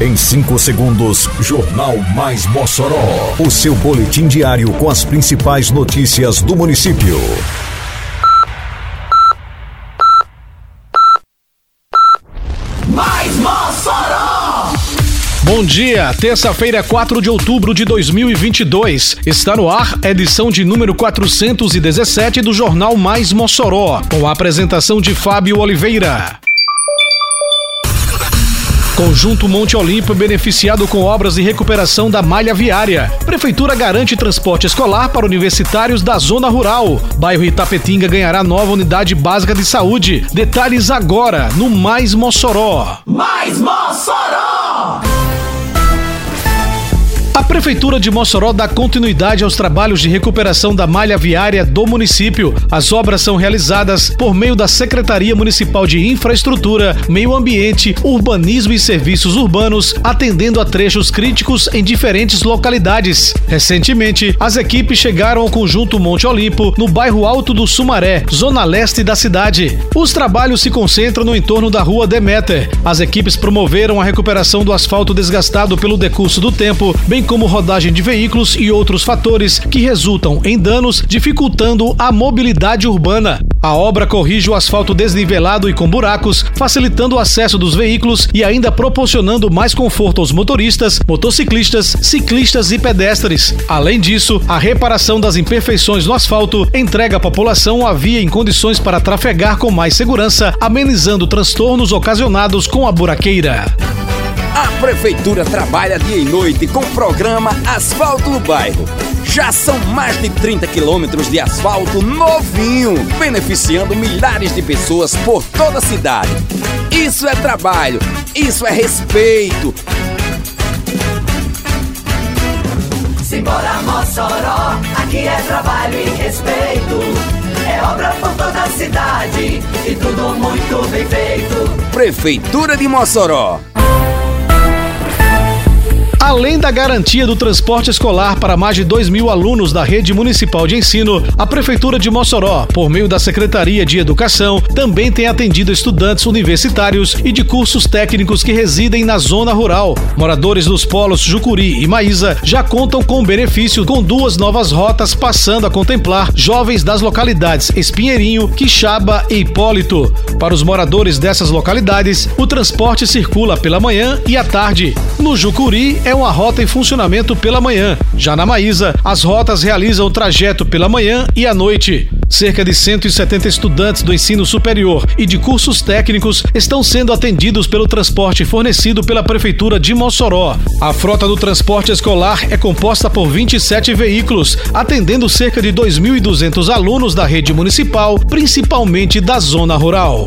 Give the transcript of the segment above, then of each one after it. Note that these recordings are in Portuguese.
Em 5 segundos, Jornal Mais Mossoró. O seu boletim diário com as principais notícias do município. Mais Mossoró! Bom dia, terça-feira, 4 de outubro de 2022. Está no ar, edição de número 417 do Jornal Mais Mossoró, com a apresentação de Fábio Oliveira. Conjunto Monte Olimpo beneficiado com obras de recuperação da malha viária. Prefeitura garante transporte escolar para universitários da zona rural. Bairro Itapetinga ganhará nova unidade básica de saúde. Detalhes agora no Mais Mossoró. Mais Mossoró! A Prefeitura de Mossoró dá continuidade aos trabalhos de recuperação da malha viária do município. As obras são realizadas por meio da Secretaria Municipal de Infraestrutura, Meio Ambiente, Urbanismo e Serviços Urbanos, atendendo a trechos críticos em diferentes localidades. Recentemente, as equipes chegaram ao conjunto Monte Olimpo, no bairro Alto do Sumaré, zona leste da cidade. Os trabalhos se concentram no entorno da rua Demeter. As equipes promoveram a recuperação do asfalto desgastado pelo decurso do tempo, bem como rodagem de veículos e outros fatores que resultam em danos, dificultando a mobilidade urbana. A obra corrige o asfalto desnivelado e com buracos, facilitando o acesso dos veículos e ainda proporcionando mais conforto aos motoristas, motociclistas, ciclistas e pedestres. Além disso, a reparação das imperfeições no asfalto entrega à população a via em condições para trafegar com mais segurança, amenizando transtornos ocasionados com a buraqueira. A Prefeitura trabalha dia e noite com o programa Asfalto no Bairro. Já são mais de 30 quilômetros de asfalto novinho, beneficiando milhares de pessoas por toda a cidade. Isso é trabalho, isso é respeito. Simbora Mossoró, aqui é trabalho e respeito. É obra por toda a cidade e tudo muito bem feito. Prefeitura de Mossoró. Além da garantia do transporte escolar para mais de 2 mil alunos da rede municipal de ensino, a Prefeitura de Mossoró, por meio da Secretaria de Educação, também tem atendido estudantes universitários e de cursos técnicos que residem na zona rural. Moradores dos polos Jucuri e Maísa já contam com benefício com duas novas rotas passando a contemplar jovens das localidades Espinheirinho, Quixaba e Hipólito. Para os moradores dessas localidades, o transporte circula pela manhã e à tarde. No Jucuri é uma rota em funcionamento pela manhã. Já na Maísa, as rotas realizam o trajeto pela manhã e à noite. Cerca de 170 estudantes do ensino superior e de cursos técnicos estão sendo atendidos pelo transporte fornecido pela Prefeitura de Mossoró. A frota do transporte escolar é composta por 27 veículos, atendendo cerca de 2.200 alunos da rede municipal, principalmente da zona rural.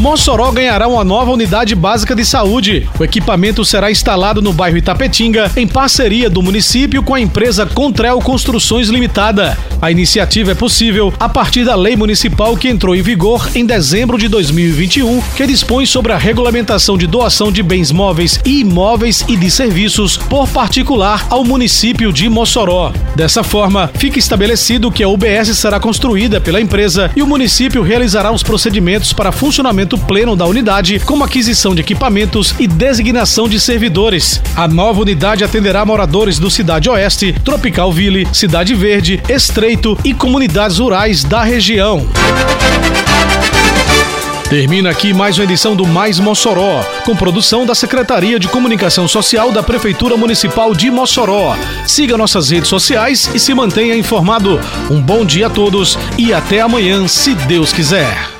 Mossoró ganhará uma nova unidade básica de saúde. O equipamento será instalado no bairro Itapetinga, em parceria do município com a empresa Contrel Construções Limitada. A iniciativa é possível a partir da lei municipal que entrou em vigor em dezembro de 2021, que dispõe sobre a regulamentação de doação de bens móveis e imóveis e de serviços por particular ao município de Mossoró. Dessa forma, fica estabelecido que a UBS será construída pela empresa e o município realizará os procedimentos para funcionamento pleno da unidade, como aquisição de equipamentos e designação de servidores. A nova unidade atenderá moradores do Cidade Oeste, Tropical Ville, Cidade Verde, Estreito e comunidades rurais da região. Termina aqui mais uma edição do Mais Mossoró, com produção da Secretaria de Comunicação Social da Prefeitura Municipal de Mossoró. Siga nossas redes sociais e se mantenha informado. Um bom dia a todos e até amanhã, se Deus quiser.